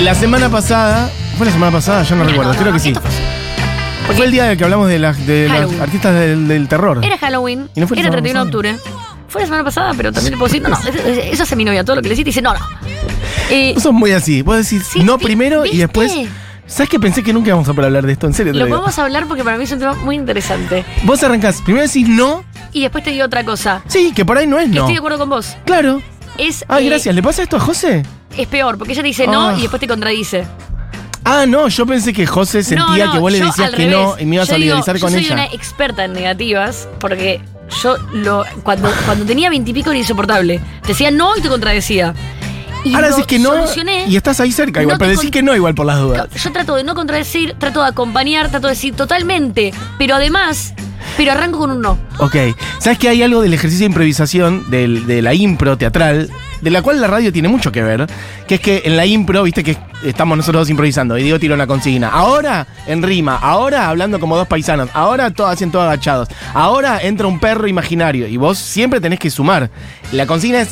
La semana pasada. ¿Fue la semana pasada? Yo no recuerdo, no, creo que sí. fue- el día del que hablamos de, las de los artistas del, del terror. Era Halloween, ¿Y no fue era semana 31 de octubre. Fue la semana pasada, pero también le puedo decir, no, no, eso, eso hace mi novia, todo lo que le decís, dice, no, no. Eh, Vos sos muy así. Vos decís Sí, no primero y después. ¿Sabes que pensé que nunca íbamos a poder hablar de esto? En serio, te lo lo digo. podemos hablar porque para mí es un tema muy interesante. Vos arrancás, primero decís no. Y después te digo otra cosa. Sí, que por ahí no es Que no. estoy de acuerdo con vos. Claro. Es, Ay, eh, gracias. ¿Le pasa esto a José? Es peor, porque ella te dice no Ah. y después te contradice. Ah, no, yo pensé que José sentía no, que vos le yo decías al que no y me ibas Yo a digo, solidarizar con yo soy ella. una experta en negativas porque yo lo cuando, cuando tenía veintipico era insoportable. Te decía no y te contradecía. Y Ahora lo decís que no solucioné. y estás ahí cerca igual, No pero te decís con- que no igual por las dudas. Yo trato de no contradecir, trato de acompañar, trato de decir totalmente, pero además, pero arranco con un no. Ok. ¿Sabes que hay algo del ejercicio de improvisación, del- de la impro teatral, de la cual la radio tiene mucho que ver? Que es que en la impro, viste que estamos nosotros dos improvisando y Diego tira una consigna. Ahora en rima, ahora hablando como dos paisanos, ahora todo hacen todo agachados, ahora entra un perro imaginario y vos siempre tenés que sumar. La consigna es.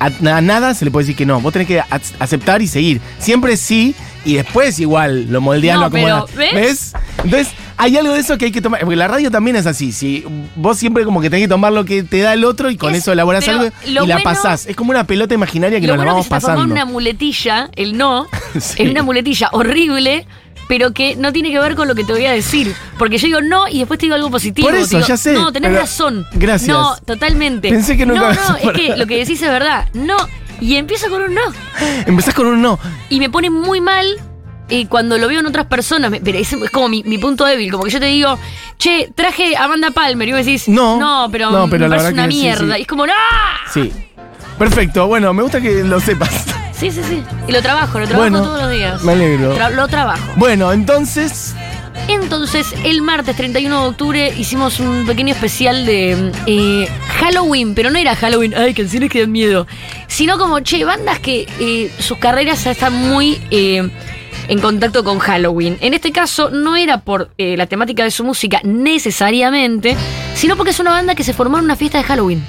A, nada se le puede decir que no. Vos tenés que aceptar y seguir. Siempre sí y después igual lo moldeás, No, lo acomodás. pero, ¿ves? Entonces, hay algo de eso que hay que tomar. Porque la radio también es así. Si vos siempre como que tenés que tomar lo que te da el otro y con Es- eso elaborás algo y la bueno- pasás. Es como una pelota imaginaria que Lo nos la bueno vamos que se pasando. en una muletilla, el no, Sí. en una muletilla horrible, pero que no tiene que ver con lo que te voy a decir. Porque yo digo no y después te digo algo positivo. Por eso, digo, ya sé, No, tenés razón. gracias. No, totalmente. Pensé que nunca No, no, es que lo que decís es verdad. No. Y empiezo con un no. Empezás con un no. Y me pone muy mal eh, cuando lo veo en otras personas. me- Pero es, es como mi, mi punto débil. Como que yo te digo, che, traje a Amanda Palmer. Y vos decís, No. no, pero, No, pero me la parece una que mierda. sí. Y es como, ¡no! Sí. Perfecto. Bueno, me gusta que lo sepas. Sí, sí, sí. Y lo trabajo, lo trabajo Bueno, todos los días. me alegro. Tra- lo trabajo. Bueno, entonces. Entonces, el martes 31 de octubre hicimos un pequeño especial de eh, Halloween, pero no era Halloween, ay, canciones que dan miedo, sino como, che, bandas que eh, sus carreras ya están muy eh, en contacto con Halloween. En este caso, no era por eh, la temática de su música necesariamente, sino porque es una banda que se formó en una fiesta de Halloween.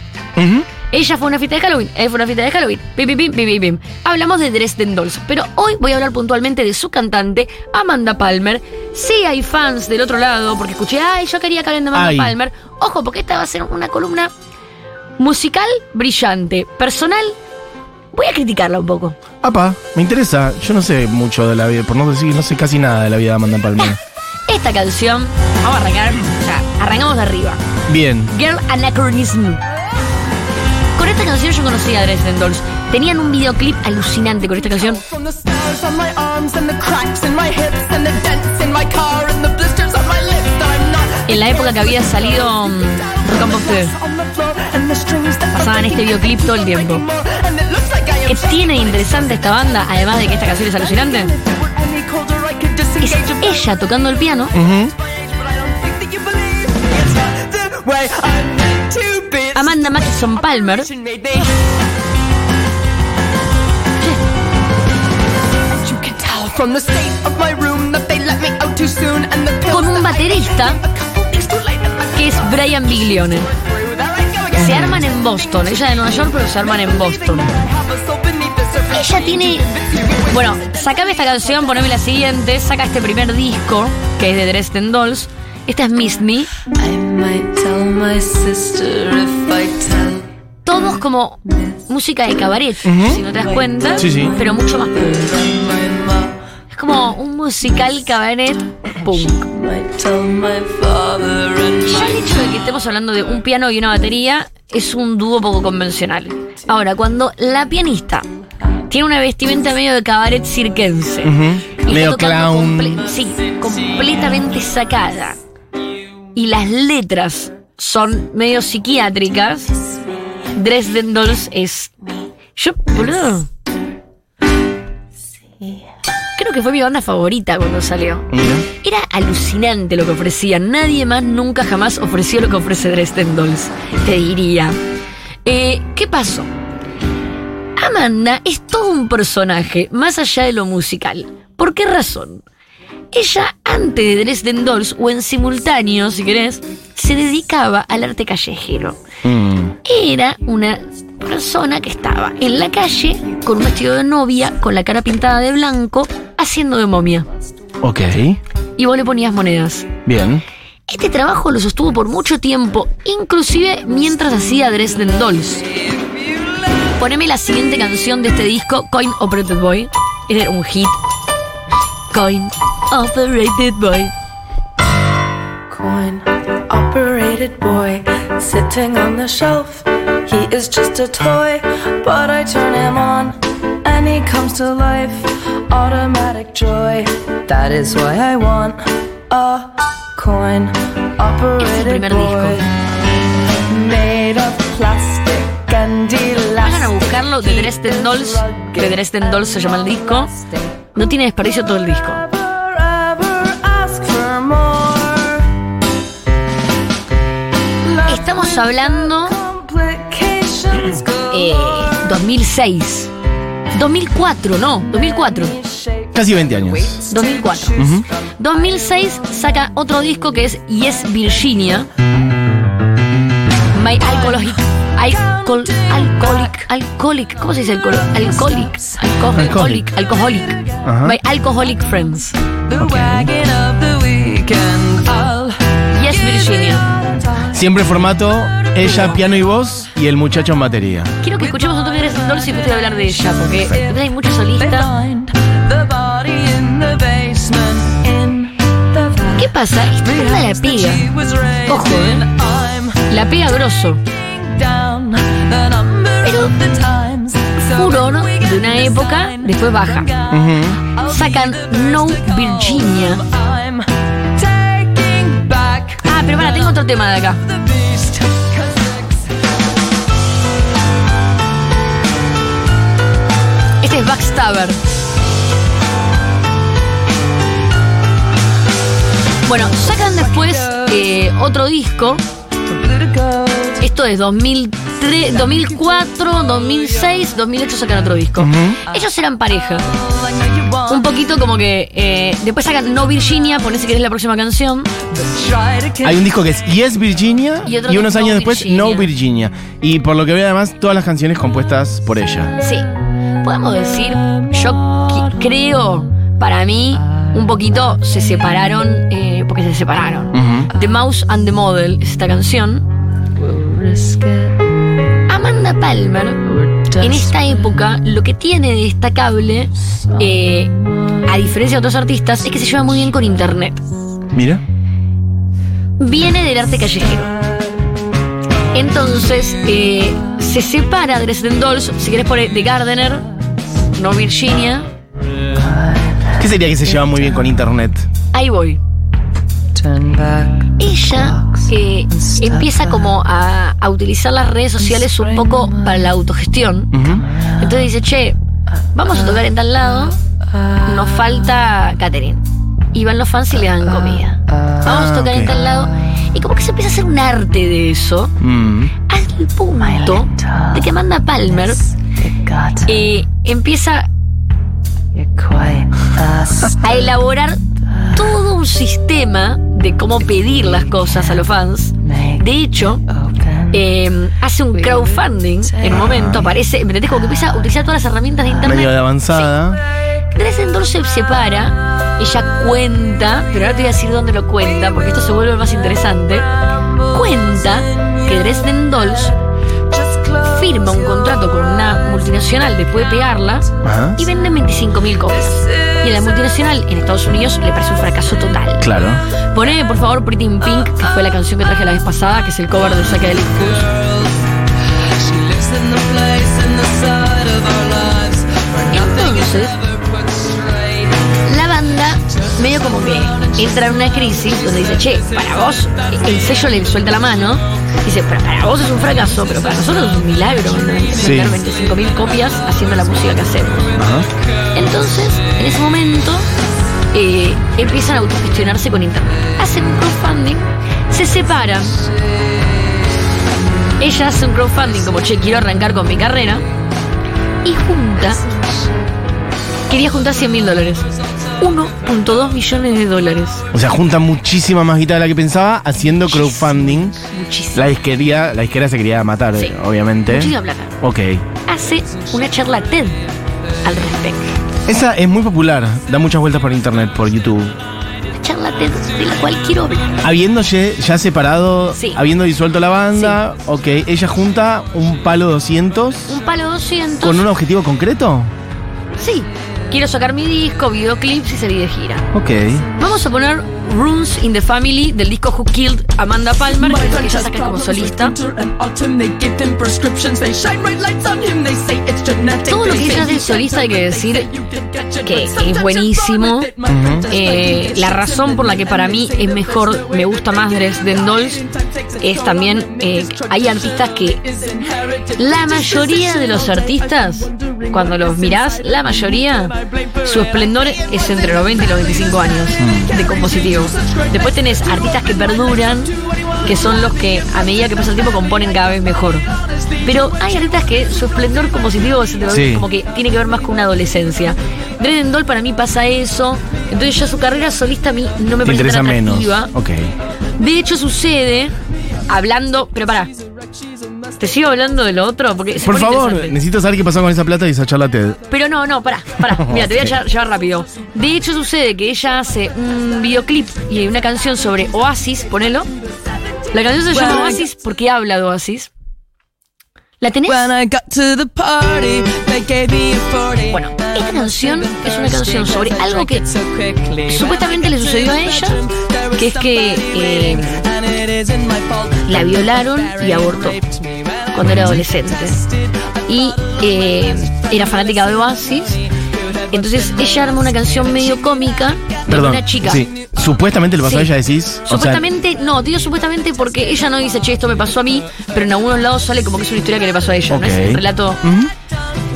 Ella fue una fiesta de Halloween, él fue una fiesta de Halloween. Pim, pim. Hablamos de Dresden Dolls, pero hoy voy a hablar puntualmente de su cantante, Amanda Palmer. Sí hay fans del otro lado, porque escuché, ay, yo quería que hablen de Amanda Ay. Palmer. Ojo, porque esta va a ser una columna musical brillante. Personal, voy a criticarla un poco. Apa, me interesa. Yo no sé mucho de la vida, por no decir, no sé casi nada de la vida de Amanda Palmer. Esta canción, vamos a arrancar, o sea, arrancamos de arriba. Bien. Girl Anachronism. Con esta canción yo conocí a Dresden Dolls. Tenían un videoclip alucinante con esta canción. En la época que había salido mm, Rock and Pasaban este videoclip todo el tiempo. More and it looks like I am ¿Qué tiene interesante esta banda, además de que esta canción es alucinante? Es ella tocando el piano Amanda Mackison Palmer con un baterista que es Brian Biglione. Se arman en Boston, ella de Nueva York, pero se arman en Boston. Ella tiene. Bueno, sacame esta canción, poneme la siguiente, saca este primer disco, que es de Dresden Dolls. Esta es Miss Me. I might tell my sister if I tell. Todos como música de cabaret, si no te das cuenta, Sí, sí. pero mucho más punk. Es como un musical cabaret punk. Ya el hecho de que estemos hablando de un piano y una batería es un dúo poco convencional. Ahora, cuando la pianista tiene una vestimenta medio de cabaret cirquense, está Medio clown. comple- sí, completamente sacada, y las letras son medio psiquiátricas, Dresden Dolls es. Yo, boludo. Creo que fue mi banda favorita cuando salió. Mira. Era alucinante lo que ofrecían. Nadie más nunca jamás ofreció lo que ofrece Dresden Dolls. Te diría. Eh, ¿Qué pasó? Amanda es todo un personaje, más allá de lo musical. ¿Por qué razón? Ella, antes de Dresden Dolls, o en simultáneo, si querés, se dedicaba al arte callejero. Mm. Era una persona que estaba en la calle con un vestido de novia, con la cara pintada de blanco, haciendo de momia. Ok. Y vos le ponías monedas. Bien. Este trabajo lo sostuvo por mucho tiempo, inclusive mientras hacía Dresden Dolls. Poneme la siguiente canción de este disco, Coin Operated Boy. Era un hit. Coin Operated Boy. Coin operated boy sitting on the shelf. He is just a toy, but I turn him on and he comes to life. Automatic joy. That is why I want a coin operated boy. Made of plastic Vayan a buscarlo de elastic. Dresden Dolls, que de Dresden Dolls se llama el disco. No tiene desperdicio todo el disco. Estamos hablando eh, 2006. 2004, no, 2004. Casi 20 años. 2004. 2006 saca otro disco que es Yes Virginia. My Alcoholic. Alcohol, alcoholic, alcoholic, ¿cómo se dice alcohol? Alcoholic, alcoholic, alcoholic. My Alcoholic Friends. The wagon of the weekend. I'll Yes Virginia. Siempre formato ella, piano y voz y el muchacho en batería. Quiero que escuchemos Dresden Dolls y después te voy a hablar de ella, porque hay muchos solistas. ¿Qué pasa? Esta la pega. Ojo, eh. La pega grosso. Furor de una época, después baja. Sacan No Virginia. Ah, pero para, tengo otro tema de acá. Este es Backstabber. Bueno, sacan después eh, otro disco. Esto es 2003, 2004, 2006, 2008 sacan otro disco. Ellos eran pareja. Un poquito como que eh, después sacan No Virginia, ponés si querés la próxima canción. Hay un disco que es Yes Virginia Y unos No años después Virginia. No Virginia. Y por lo que veo además todas las canciones compuestas por ella. Sí, podemos decir, yo creo, para mí, un poquito se separaron, eh, porque se separaron. The Mouse and the Model es esta canción. Palmer, en esta época, lo que tiene de destacable, eh, a diferencia de otros artistas, es que se lleva muy bien con internet. Mira. Viene del arte callejero. Entonces, eh, se separa Dresden Dolls, si querés poner The Gardener, No Virginia, ¿Qué sería que se lleva muy bien con internet? ahí voy. Ella eh, empieza como a, a utilizar las redes sociales un poco para la autogestión. Entonces dice, che, vamos a tocar en tal lado, nos falta catering. Y van los fans y le dan comida. Vamos a tocar en tal lado. Y como que se empieza a hacer un arte de eso, Mm. al punto de que Amanda Palmer eh, empieza a elaborar todo un sistema de cómo pedir las cosas a los fans. De hecho, eh, hace un crowdfunding en un momento, aparece, ¿me entendés? Como que empieza a utilizar todas las herramientas de internet. Medio de avanzada. Dresden Dolls se separa, ella cuenta, pero ahora te voy a decir dónde lo cuenta, porque esto se vuelve más interesante. Cuenta que Dresden Dolls firma un contrato con una multinacional después de pegarla Ajá. y venden 25.000 copias. Y a la multinacional en Estados Unidos le parece un fracaso total. Claro. Poneme por favor Pretty in Pink, que fue la canción que traje la vez pasada, que es el cover de Psychedelic Fools. She lives in the place in the side of our lives. Where nothing is Entonces, la banda medio como que entra en una crisis donde dice, che, para vos, el sello le suelta la mano, dice, pero para vos es un fracaso, pero para nosotros es un milagro vender Sí. 25.000 copias haciendo la música que hacemos. Ajá. Entonces, en ese momento, eh, empiezan a autogestionarse con internet. Hacen un crowdfunding, se separan. Ella hace un crowdfunding como, che, quiero arrancar con mi carrera. Y junta, quería juntar 100 mil dólares. 1.2 millones de dólares. O sea, junta muchísima más guita de la que pensaba haciendo crowdfunding. Muchísimo. La disquería, la disquera se quería matar, Sí. obviamente. Muchísima plata. Ok. Hace una charla TED al respecto. Esa es muy popular, da muchas vueltas por internet, por YouTube. Una charla TED de la cual quiero hablar. Habiendo ye- ya separado, Sí. habiendo disuelto la banda, ok, ella junta un palo 200 Un palo 200. con un objetivo concreto. Sí. Quiero sacar mi disco, videoclips y salir de gira. Ok. Vamos a poner Runes in the Family del disco Who Killed Amanda Palmer, que es el que ella saca como solista. Todo lo que ella hace solista hay que decir que es buenísimo. Eh, la razón por la que para mí es mejor, me gusta más Dresden Dolls, es también, eh, hay artistas que, la mayoría de los artistas, cuando los mirás, la mayoría, su esplendor es entre los 20 y los 25 años de compositivo. Después tenés artistas que perduran, que son los que a medida que pasa el tiempo componen cada vez mejor. Pero hay artistas que su esplendor compositivo es entre los Sí. 20, como que tiene que ver más con una adolescencia. Dresden Doll para mí pasa eso, entonces ya su carrera solista a mí no me Te parece interesa tan menos. De hecho sucede, hablando, pero pará, ¿te sigo hablando de lo otro? Porque Por favor, necesito saber qué pasó con esa plata y esa charla TED. Pero no, no, pará, pará. Mira, te voy a llevar, llevar rápido. De hecho, sucede que ella hace un videoclip y una canción sobre Oasis, ponelo. La canción se llama Oasis porque habla de Oasis. ¿La tenés? When I got to the party, they gave me a 40. Bueno, esta canción es una canción sobre algo que supuestamente le sucedió a ella, que es que eh, la violaron y abortó cuando era adolescente. Y eh, era fanática de Oasis. Entonces ella arma una canción medio cómica de Perdón. una chica. Sí. Supuestamente le pasó Sí. a ella, decís. O sea, Supuestamente, no, digo supuestamente porque ella no dice, che, esto me pasó a mí, pero en algunos lados sale como que es una historia que le pasó a ella, no es un relato.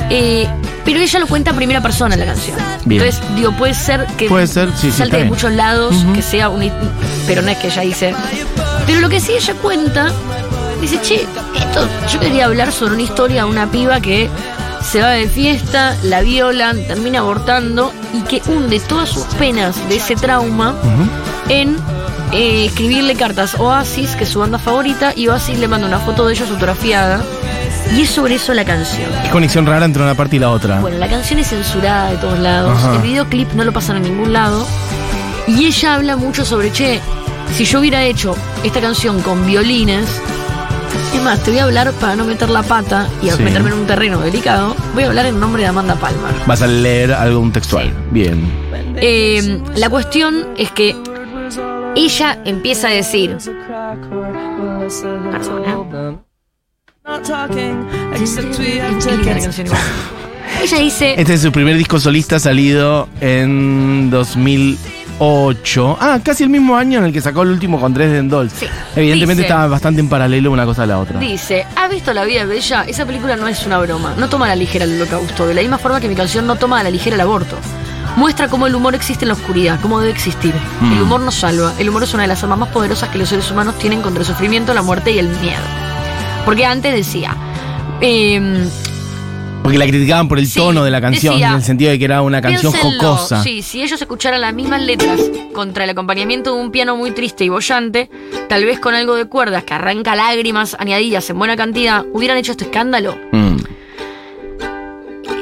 Eh, pero ella lo cuenta en primera persona en la canción. Bien. Entonces, digo, puede ser que Puede ser, sí, sí, salte de muchos lados, que sea un. Pero no es que ella dice. Pero lo que sí ella cuenta, dice, che, esto, yo quería hablar sobre una historia de una piba que se va de fiesta, la violan, termina abortando y que hunde todas sus penas de ese trauma en eh, escribirle cartas a Oasis, que es su banda favorita, y Oasis le manda una foto de ella fotografiada. Y es sobre eso la canción. Qué conexión rara entre una parte y la otra. Bueno, la canción es censurada de todos lados. Ajá. El videoclip no lo pasan a ningún lado. Y ella habla mucho sobre, che, si yo hubiera hecho esta canción con violines, es más, te voy a hablar para no meter la pata y Sí. meterme en un terreno delicado, voy a hablar en nombre de Amanda Palmer. Vas a leer algo un textual. Sí. Bien. Eh, la cuestión es que ella empieza a decir, ella dice, Este es su primer disco solista salido en 2008. Ah, casi el mismo año en el que sacó el último con Dresden Dolls. Sí. Evidentemente Dice- estaba bastante en paralelo una cosa a la otra. Dice, ¿has visto La vida bella? Esa película no es una broma, no toma a la ligera el holocausto, de la misma forma que mi canción no toma a la ligera el aborto. Muestra cómo el humor existe en la oscuridad, cómo debe existir. Mm. El humor nos salva, el humor es una de las armas más poderosas que los seres humanos tienen contra el sufrimiento, la muerte y el miedo. Porque antes decía, em, Porque la criticaban por el Sí, tono de la canción, decía, en el sentido de que era una canción Piénsenlo, jocosa. Sí, si ellos escucharan las mismas letras contra el acompañamiento de un piano muy triste y bollante, tal vez con algo de cuerdas que arranca lágrimas añadidas en buena cantidad, hubieran hecho este escándalo. Mm.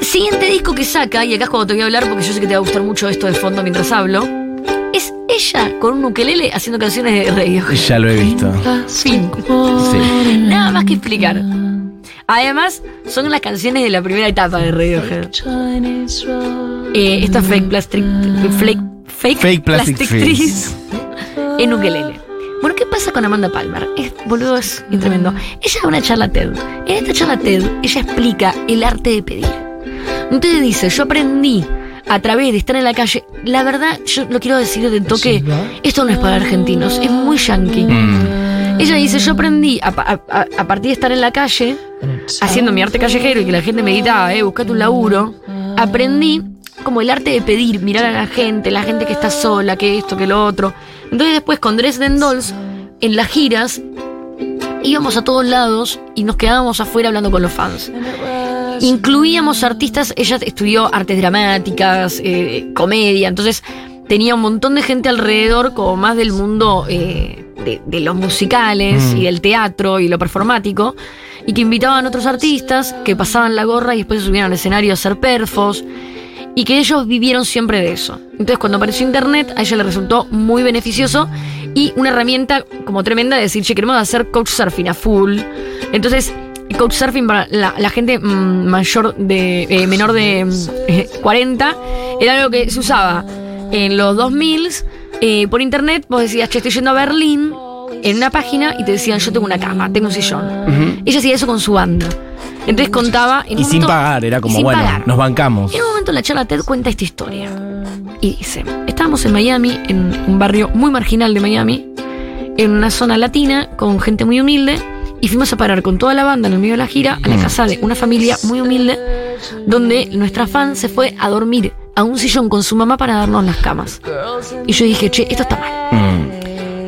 Siguiente disco que saca, y acá es cuando te voy a hablar porque yo sé que te va a gustar mucho esto de fondo mientras hablo, es ella con un ukelele haciendo canciones de radio. Ya lo he visto. Fin. Sí. Nada más que explicar. Además, son las canciones de la primera etapa de Radiohead. Eh, esta fake plastic, fake, fake, Fake Plastic Trees Trees. en ukelele. Bueno, ¿qué pasa con Amanda Palmer? Es, boludo, es tremendo. Ella da una charla TED. En esta charla TED, ella explica el arte de pedir. Entonces dice, yo aprendí a través de estar en la calle. La verdad, yo lo quiero decir de toque, esto no es para argentinos, es muy yankee. Mm. Ella dice, yo aprendí a, pa- a- a- a partir de estar en la calle, haciendo mi arte callejero y que la gente me gritaba, eh, buscate un laburo, aprendí como el arte de pedir, mirar a la gente, la gente que está sola, que esto, que lo otro. Entonces después con Dresden Dolls, en las giras, íbamos a todos lados y nos quedábamos afuera hablando con los fans. incluíamos artistas, ella estudió artes dramáticas, eh, comedia, entonces tenía un montón de gente alrededor, como más del mundo eh, de, de los musicales Mm. y del teatro y lo performático, y que invitaban a otros artistas que pasaban la gorra y después se subían al escenario a hacer perfos, y que ellos vivieron siempre de eso. Entonces cuando apareció Internet, a ella le resultó muy beneficioso y una herramienta como tremenda de decir, che, queremos hacer couchsurfing a full. Entonces, couchsurfing para la, la gente mm, mayor de, eh, menor de mm, eh, 40 era algo que se usaba en los 2000 eh, por internet. Vos decías, che, estoy yendo a Berlín en una página y te decían, yo tengo una cama, tengo un sillón. Ella hacía eso con su banda. Entonces contaba... en Y sin momento- pagar, era como, bueno, pagar. nos bancamos. En un momento en la charla TED cuenta esta historia. Y dice, estábamos en Miami, en un barrio muy marginal de Miami, en una zona latina, con gente muy humilde, y fuimos a parar con toda la banda en el medio de la gira a la casa de una familia muy humilde, donde nuestra fan se fue a dormir a un sillón con su mamá para darnos las camas. Y yo dije, che, esto está mal. Mm.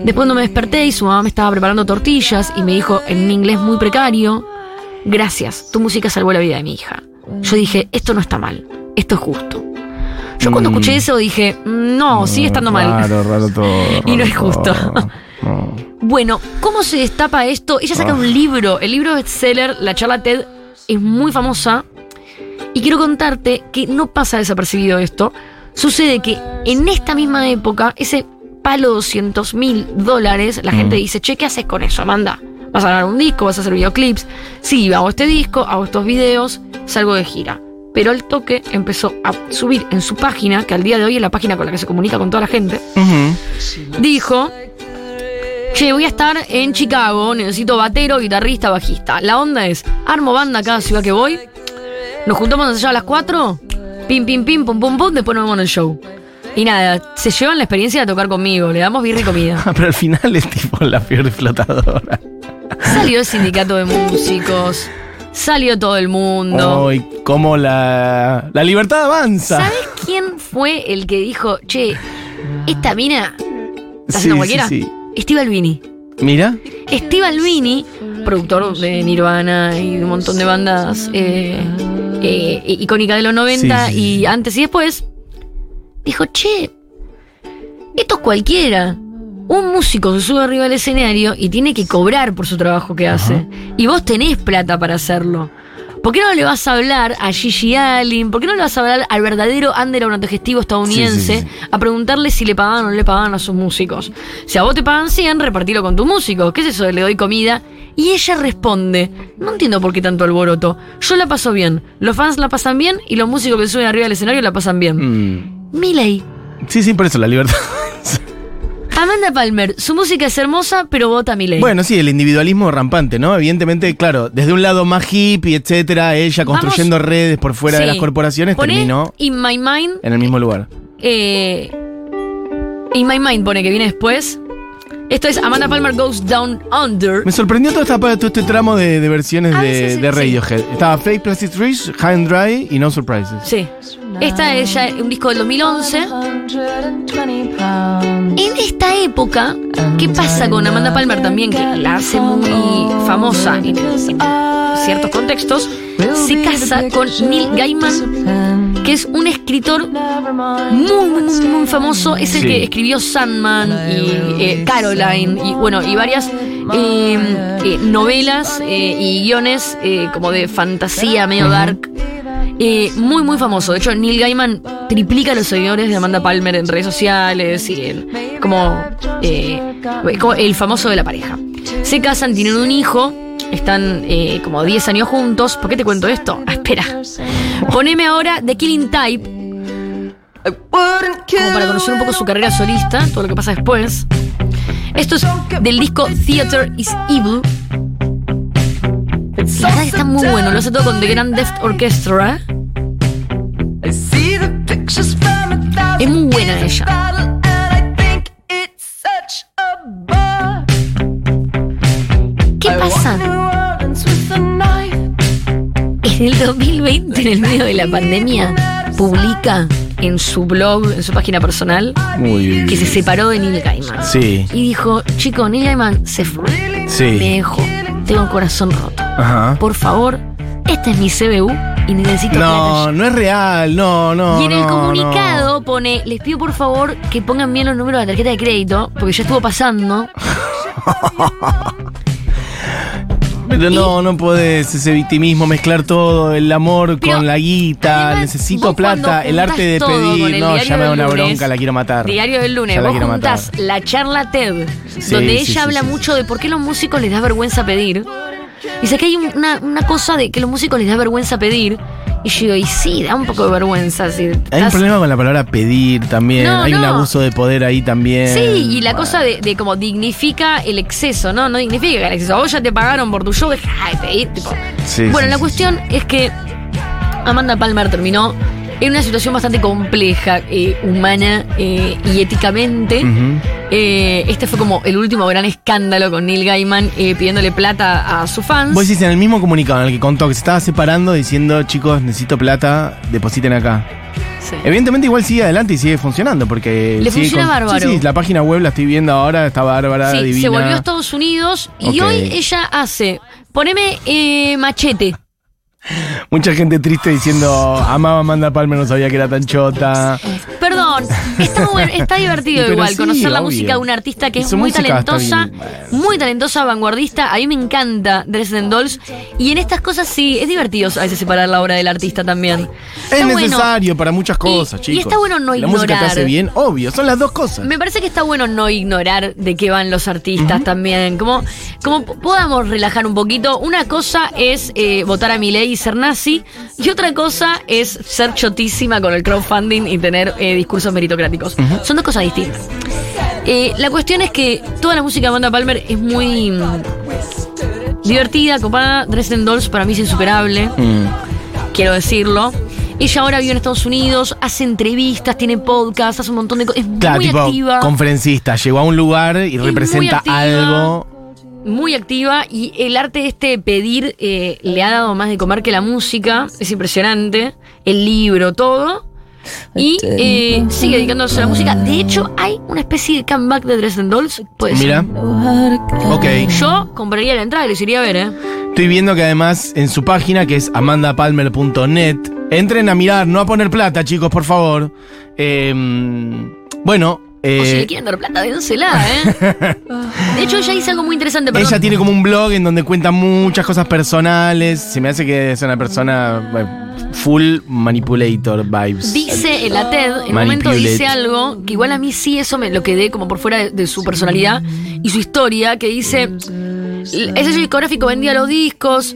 Después cuando me desperté y su mamá me estaba preparando tortillas y me dijo en un inglés muy precario, gracias, tu música salvó la vida de mi hija. Yo dije, esto no está mal, esto es justo. Yo cuando Mm. escuché eso dije, no, sigue estando mal. Raro, raro todo. Y no es justo. todo. No. Bueno, ¿cómo se destapa esto? Ella saca Ah. un libro, el libro bestseller, la charla TED, es muy famosa. Y quiero contarte que no pasa desapercibido esto. Sucede que en esta misma época, ese palo 200 mil dólares, la gente Mm. dice, che, ¿qué haces con eso, Amanda? ¿Vas a grabar un disco? ¿Vas a hacer videoclips? Sí, hago este disco, hago estos videos, salgo de gira. Pero al toque empezó a subir en su página, que al día de hoy es la página con la que se comunica con toda la gente, dijo, che, voy a estar en Chicago, necesito batero, guitarrista, bajista. La onda es, armo banda cada ciudad que voy, nos juntamos allá a las 4, pim, pim, pim, pum, pum, pum, después nos vemos en el show. Y nada, se llevan la experiencia de tocar conmigo, le damos birra y comida. Pero al final es tipo la peor flotadora. Salió el sindicato de músicos, salió todo el mundo. Ay, cómo la, la libertad avanza. ¿Sabes quién fue el que dijo, che, esta mina está haciendo Sí, cualquiera? sí, sí. Steve Albini. Mira. Steve Albini, productor de Nirvana y de un montón de bandas eh, eh, icónicas de los 90 Sí, sí, y antes y después, dijo, che, esto es cualquiera. Un músico se sube arriba del escenario y tiene que cobrar por su trabajo que hace. Y vos tenés plata para hacerlo. ¿Por qué no le vas a hablar a Gigi Allen? ¿Por qué no le vas a hablar al verdadero underground autogestivo estadounidense Sí, sí, sí. a preguntarle si le pagaban o no le pagaban a sus músicos? Si a vos te pagan 100, repartilo con tu músico. ¿Qué es eso de le doy comida? Y ella responde, no entiendo por qué tanto alboroto. Yo la paso bien, los fans la pasan bien y los músicos que suben arriba del escenario la pasan bien. Mm. Miley. Sí, sí, por eso la libertad. Amanda Palmer, su música es hermosa, pero vota a Miley. Bueno, sí, el individualismo rampante, ¿no? Evidentemente, claro, desde un lado más hippie, etcétera, ella Vamos- construyendo redes por fuera de las corporaciones, Poné terminó In My Mind. en el mismo lugar. eh, In My Mind pone que viene después. Esto es Amanda Palmer Goes Down Under. Me sorprendió todo, esta, todo este tramo de, de versiones Ah, de, sí, sí, de sí. Radiohead. Estaba Fake Plastic Trees, High and Dry y No Surprises. Sí. Esta es ya un disco del 2011. 120 pounds. En esta época, ¿qué pasa con Amanda Palmer también? Que la hace muy famosa en, en ciertos contextos. Se casa con Neil Gaiman, que es un escritor muy, muy, famoso. Es el Sí. que escribió Sandman y eh, Caroline y bueno, y varias eh, eh, novelas eh, y guiones como de fantasía medio dark. Eh, muy, muy famoso. De hecho, Neil Gaiman triplica los seguidores de Amanda Palmer en redes sociales y en- como, eh, como el famoso de la pareja. Se casan, tienen un hijo, están eh, como 10 años juntos. ¿Por qué te cuento esto? Ah, espera. Poneme ahora The Killing Type, como para conocer un poco su carrera solista, todo lo que pasa después. Esto es del disco Theater is Evil. La verdad que está muy bueno, lo hace todo con The Grand Theft Orchestra. Es muy buena ella. ¿Qué pasa? En el 2020, en el medio de la pandemia, publica en su blog, en su página personal, que se separó de Neil Gaiman. Sí, Y dijo, chico, Neil Gaiman se fue. Me sí. dejó. Tengo el corazón roto. Ajá. Por favor, este es mi CBU. y necesito plata No, ya. no es real, no, no. Y en el no, comunicado pone, les pido por favor que pongan bien los números de la tarjeta de crédito, porque ya estuvo pasando. Pero no, no podés ese victimismo, mezclar todo, el amor Pero, con la guita, además, necesito plata, el arte de pedir, no, ya me da una lunes, bronca, la quiero matar. Diario del lunes, Ya la vos quiero juntás matar. la charla TED, Sí, donde sí, ella sí, habla mucho de por qué los músicos les da vergüenza pedir. Dice que hay una, una cosa de que los músicos les da vergüenza pedir. Y yo digo, y sí, da un poco de vergüenza. Si Hay un problema con la palabra pedir también, No, hay un abuso de poder ahí también. Sí, y la cosa de, de como dignifica el exceso, ¿no? No dignifica el exceso. Vos ya te pagaron por tu show, deja de pedir, tipo. Sí, bueno, sí, la sí, cuestión es que Amanda Palmer terminó en una situación bastante compleja, eh, humana eh, y éticamente. Eh, este fue como el último gran escándalo con Neil Gaiman eh, pidiéndole plata a sus fans. Vos decís en el mismo comunicado en el que contó que se estaba separando diciendo, chicos, necesito plata, depositen acá. Sí. Evidentemente igual sigue adelante y sigue funcionando porque... Le funciona bárbaro. Sí, sí, la página web la estoy viendo ahora, está bárbara, Sí, divina. se volvió a Estados Unidos y hoy ella hace, poneme eh, machete. Mucha gente triste diciendo, amaba a Amanda Palmer, no sabía que era tan chota. Está, bueno, está divertido Pero igual sí, conocer la obvio. música de un artista que es muy talentosa, muy talentosa, vanguardista. A mí me encanta Dresden Dolls. Y en estas cosas sí, es divertido a veces separar la obra del artista también. Es bueno. necesario para muchas cosas, y chicos. está bueno no La música te ignorar. hace bien, obvio, son las dos cosas. Me parece que está bueno no ignorar de qué van los artistas también. Como, como podamos relajar un poquito. Una cosa es eh, votar a Milei y ser nazi. Y otra cosa es ser chotísima con el crowdfunding y tener eh, discursos meritocráticos. Son dos cosas distintas. Eh, la cuestión es que toda la música de Amanda Palmer es muy mm, divertida, copada. Dresden Dolls para mí es insuperable Mm. quiero decirlo. Ella ahora vive en Estados Unidos, hace entrevistas, tiene podcast, hace un montón de cosas. Es Claro, muy tipo, activa. conferencista, llegó a un lugar y representa activa. algo. Muy activa y el arte este de pedir eh, le ha dado más de comer que la música. Es impresionante. El libro, todo. Y eh, sigue dedicándose a la música. De hecho, hay una especie de comeback de Dresden Dolls. Puede ser. Mira, ok. Yo compraría la entrada y les iría a ver, ¿eh? Estoy viendo que además en su página, que es amandapalmer.net, entren a mirar, no a poner plata, chicos, por favor. Eh, bueno, O si eh, le quieren dar plata, dénsela, ¿eh? De hecho, ella dice algo muy interesante. perdón. ella tiene como un blog en donde cuenta muchas cosas personales. Se me hace que es una persona eh, full manipulator vibes. Dice en la TED, en un momento dice algo que igual a mí sí eso me lo quedé como por fuera de, de su personalidad y su historia, que dice, ese discográfico vendía los discos,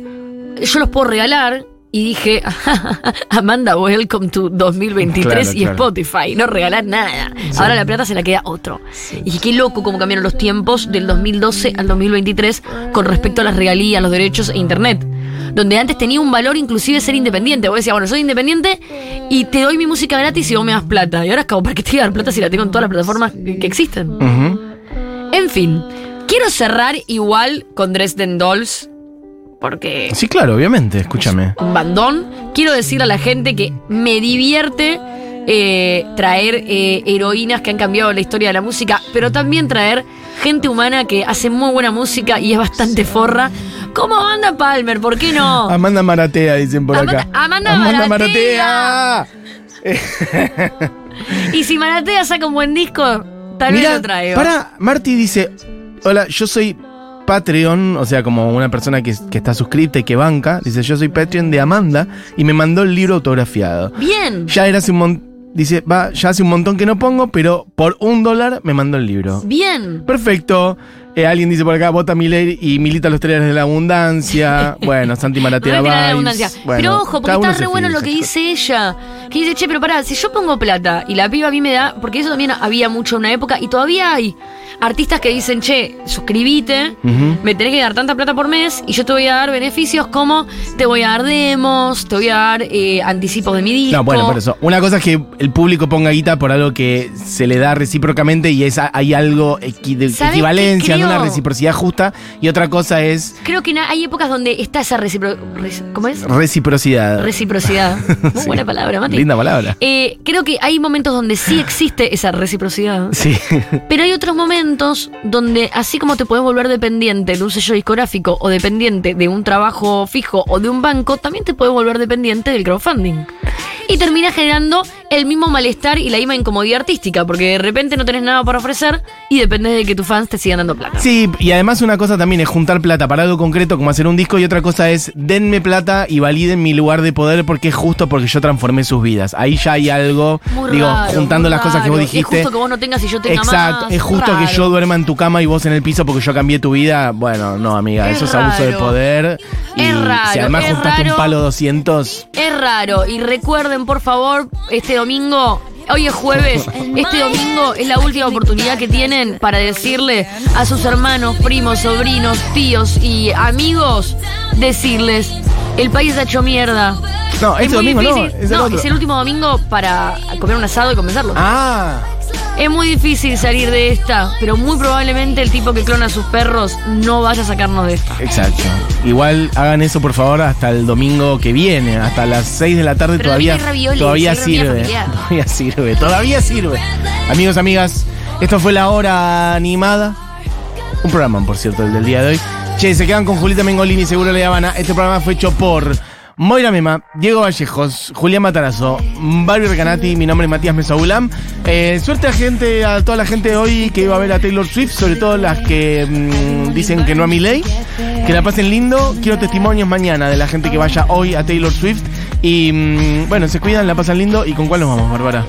yo los puedo regalar. Y dije, Amanda, welcome to 2023 Claro, y claro. Spotify, no regalar nada. Ahora la plata se la queda otro. Y dije, qué loco cómo cambiaron los tiempos del 2012 al 2023 con respecto a las regalías, los derechos e internet. Donde antes tenía un valor inclusive ser independiente. Vos decías, bueno, soy independiente y te doy mi música gratis y vos me das plata. Y ahora es como, ¿para qué te voy a dar plata si la tengo en todas las plataformas que, existen? En fin, quiero cerrar igual con Dresden Dolls. Porque Sí, claro, obviamente, escúchame. un bandón. Quiero decirle a la gente que me divierte eh, traer eh, heroínas que han cambiado la historia de la música, pero también traer gente humana que hace muy buena música y es bastante forra, como Amanda Palmer, ¿por qué no? Amanda Maratea, dicen por Amanda- acá. Amanda Maratea. Y si Maratea saca un buen disco, tal vez Mirá, lo traigo. Para, Marty dice: Hola, yo soy Patreon, o sea, como una persona que, que está suscrita y que banca. Dice: Yo soy Patreon de Amanda y me mandó el libro autografiado. Bien, Ya era hace un montón. Dice, va, ya hace un montón que no pongo, pero por un dólar me mandó el libro. bien. Perfecto. Eh, alguien dice por acá, vota Miller y milita los trailers de la abundancia. bueno, Santi Maratea abundancia. Bueno, pero ojo, porque está re bueno lo que dice ella. Que dice, che, pero pará, si yo pongo plata y la piba a mí me da. Porque eso también había mucho en una época y todavía hay artistas que dicen, che, suscribite, me tenés que dar tanta plata por mes y yo te voy a dar beneficios como te voy a dar demos, te voy a dar eh, anticipos de mi disco. No, bueno, por eso. Una cosa es que el público ponga guita por algo que se le da recíprocamente y es, hay algo equi- de ¿Sabés equivalencia, de una reciprocidad justa y otra cosa es Creo que hay épocas donde está esa recipro... reci- ¿Cómo es? reciprocidad. Reciprocidad. Muy Sí. buena palabra, Mati. Linda palabra. Eh, creo que hay momentos donde sí existe esa reciprocidad. Sí. Pero hay otros momentos donde, así como te puedes volver dependiente de un sello discográfico o dependiente de un trabajo fijo o de un banco, también te puedes volver dependiente del crowdfunding. Y termina generando el mismo malestar y la misma incomodidad artística, porque de repente no tenés nada para ofrecer y dependes de que tus fans te sigan dando plata. Sí, y además una cosa también es juntar plata para algo concreto como hacer un disco y otra cosa es denme plata y validen mi lugar de poder porque es justo porque yo transformé sus vidas. Ahí ya hay algo, Muy digo, raro, juntando las cosas que vos dijiste. Es justo que vos no tengas y yo tenga Exacto, más. es justo que yo duerma en tu cama y vos en el piso porque yo cambié tu vida. Bueno, no, amiga, Es eso es abuso de poder. Y Es raro, si además juntaste un palo 200, Es raro. Y recuerden, por favor, este domingo. Hoy es jueves, este domingo es la última oportunidad que tienen para decirle a sus hermanos, primos, sobrinos, tíos y amigos, decirles, el país ha hecho mierda. No, este muy domingo no, difícil- es el otro. es el último domingo para comer un asado y convencerlo. Ah, Es muy difícil salir de esta, pero muy probablemente el tipo que clona a sus perros no vaya a sacarnos de esta. exacto. Igual hagan eso por favor hasta el domingo que viene, hasta las 6 de la tarde Pero todavía, todavía sirve. Todavía sirve, todavía sirve. Amigos, amigas, esto fue la hora animada. Un programa, por cierto, el del día de hoy. Che, se quedan con Julieta Mengolini, seguro La Habana. Este programa fue hecho por Moira Mema, Diego Vallejos, Julián Matarazo, Barrio Recanati, mi nombre es Matías Mesaulam. Eh, suerte a gente, a toda la gente hoy que iba a ver a Taylor Swift, sobre todo las que mm, dicen que no a mi ley. Que la pasen lindo. Quiero testimonios mañana de la gente que vaya hoy a Taylor Swift. Y mm, bueno, se cuidan, la pasan lindo. ¿Y con cuál nos vamos, Bárbara?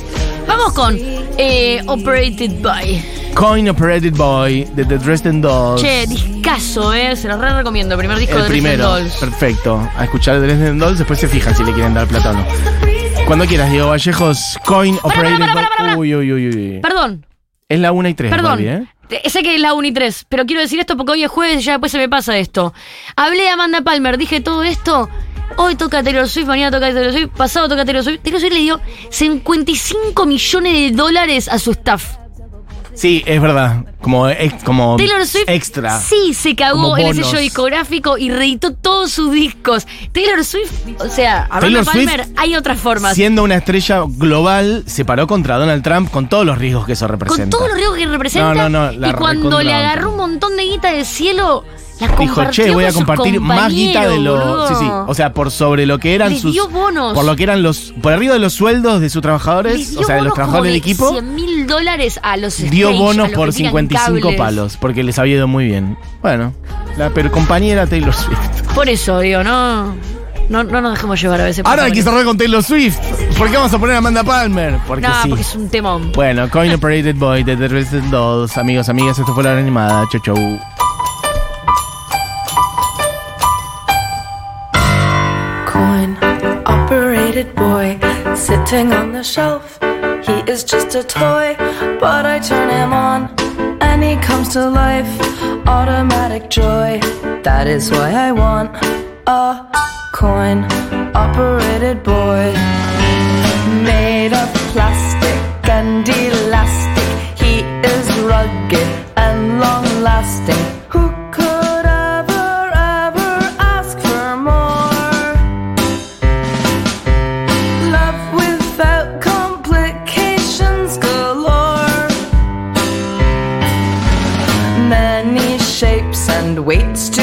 Vamos con eh, Operated by. Coin Operated Boy de The Dresden Dolls. Che, discaso, eh. Se los re recomiendo. Primer disco El de Dresden primero, Dolls. perfecto. A escuchar Dresden Dolls, después se fijan si le quieren dar plata o no. Cuando quieras, Diego Vallejos, Coin Operated. Boy. Uy, uy, uy, uy. Perdón, Es la 1 y 3, perdón. ¿eh? Sé que es la 1 y 3, pero quiero decir esto porque hoy es jueves y ya después se me pasa esto. Hablé de Amanda Palmer, dije todo esto. Hoy toca Taylor Swift, mañana toca Taylor Swift, pasado toca Taylor Swift. Taylor Swift le dio 55 millones de dólares a su staff. Sí, es verdad. Como, ex- como Taylor Swift extra. sí se cagó en el bonos. sello discográfico y reeditó todos sus discos. Taylor Swift, o sea, Taylor Swift, Palmer, hay otras formas. Siendo una estrella global, se paró contra Donald Trump con todos los riesgos que eso representa. Con todos los riesgos que representa. No, no, no, y cuando le agarró un montón de guita del cielo, Dijo, che, voy a compartir más guita de lo. Sí, sí. O sea, por sobre lo que eran sus. dio bonos. Por lo que eran los. Por arriba de los sueldos de sus trabajadores, o sea, de los trabajadores del equipo. de 100 mil dólares a los Dio stage, bonos los por que tiran 55 cables. palos, porque les había ido muy bien. Bueno, la pero compañera Taylor Swift. Por eso, digo, no, no, no nos dejemos llevar a veces. Ahora hay que cerrar con Taylor Swift. ¿Por qué vamos a poner a Amanda Palmer? Porque No, sí. porque es un temón. Bueno, Coin Operated Boy de The Dresden Dolls. Amigos, amigas, esto fue la hora animada. Chau, chau. Boy sitting on the shelf. He is just a toy, but I turn him on and he comes to life. Automatic joy, that is why I want a coin operated boy. Made of plastic and elastic, he is rugged and long lasting. Shapes and weights to